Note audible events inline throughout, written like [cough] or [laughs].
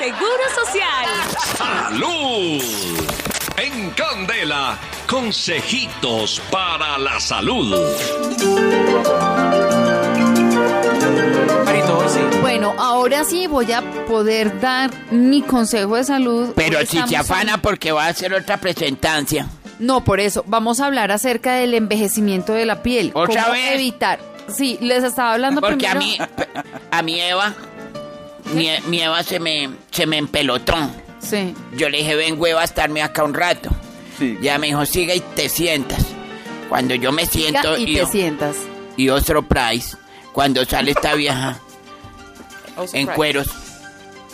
Seguro Social. ¡Salud! En Candela, consejitos para la salud. Bueno, ahora sí voy a poder dar mi consejo de salud. Pero si se estamos afana en- porque va a hacer otra presentancia. No, por eso. Vamos a hablar acerca del envejecimiento de la piel. ¿Otra ¿Cómo vez? evitar? Sí, les estaba hablando Porque a primero. mí, [laughs] a mi Eva, mi, mi Eva se me, se me empelotó. Sí. Yo le dije, ven, hueva, a estarme acá un rato. Sí. Ya me dijo, siga y te sientas. Cuando yo me siento y y, te yo- sientas. y otro price, cuando sale esta vieja Oh, en cueros,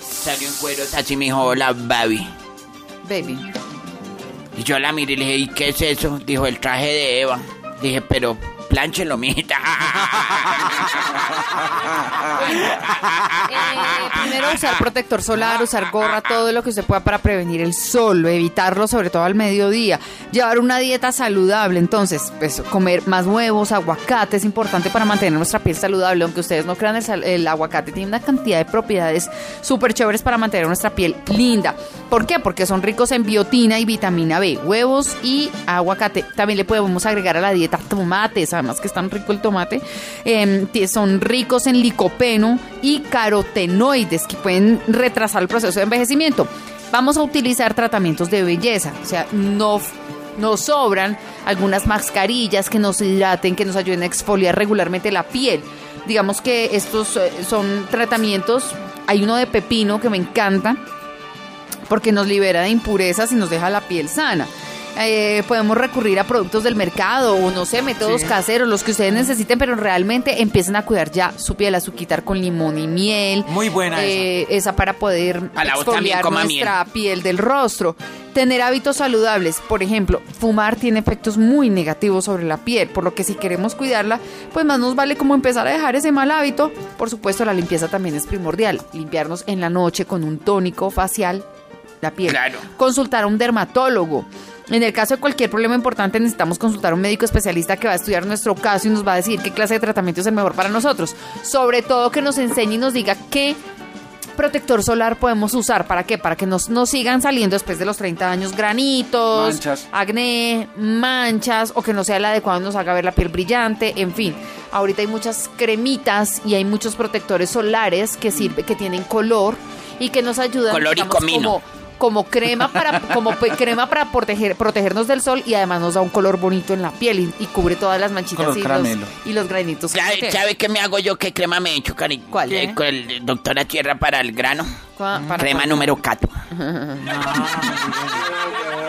salió en cueros, así me dijo, hola, baby. Baby. Y yo la miré y le dije, ¿y qué es eso? Dijo, el traje de Eva. Dije, pero plánchelo, mijita. Eh, primero usar protector solar, usar gorra, todo lo que usted pueda para prevenir el sol, evitarlo sobre todo al mediodía, llevar una dieta saludable, entonces pues comer más huevos, aguacate es importante para mantener nuestra piel saludable, aunque ustedes no crean el, aguacate tiene una cantidad de propiedades súper chéveres para mantener nuestra piel linda. ¿Por qué? Porque son ricos en biotina y vitamina B, huevos y aguacate. También le podemos agregar a la dieta tomates, además que es tan rico el tomate. Em, tie- son ricos en licopeno y carotenoides que pueden retrasar el proceso de envejecimiento. Vamos a utilizar tratamientos de belleza, o sea, no nos sobran algunas mascarillas que nos hidraten, que nos ayuden a exfoliar regularmente la piel. Digamos que estos eh, son tratamientos, hay uno de pepino que me encanta, porque nos libera de impurezas y nos deja la piel sana. Eh, podemos recurrir a productos del mercado o no sé, métodos caseros, los que ustedes necesiten, pero realmente empiecen a cuidar ya su piel, a su quitar con limón y miel. Muy buena eh, esa. para poder A exfoliar nuestra piel del rostro. Tener hábitos saludables, por ejemplo, fumar tiene efectos muy negativos sobre la piel, por lo que si queremos cuidarla, pues más nos vale como empezar a dejar ese mal hábito. Por supuesto, la limpieza también es primordial. Limpiarnos en la noche con un tónico facial la piel. Claro. Consultar a un dermatólogo. En el caso de cualquier problema importante necesitamos consultar a un médico especialista que va a estudiar nuestro caso y nos va a decir qué clase de tratamiento es el mejor para nosotros. Sobre todo que nos enseñe y nos diga qué protector solar podemos usar. ¿Para qué? Para que nos, nos sigan saliendo después de los 30 años granitos, Manchas. acné, manchas o que no sea el adecuado y nos haga ver la piel brillante, en fin. Ahorita hay muchas cremitas y hay muchos protectores solares que sirve, que tienen color y que nos ayudan Color y digamos, comino. como como crema para como crema para proteger protegernos del sol y además nos da un color bonito en la piel y, y cubre todas las manchitas Color y los, caramelo. y los granitos. ¿Sabe, qué me hago yo? ¿Qué crema me he hecho, cari? ¿Cuál? Eh, con el doctora Tierra para el grano. Para- Crema número 4. [laughs]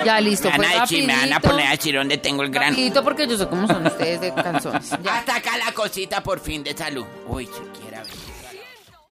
Ya listo, Me van a decir, me van a poner a decir dónde tengo el grano. Rapidito porque yo sé cómo son ustedes de canciones. [laughs] Ya. Hasta acá la cosita por fin de salud. Uy, siquiera ver.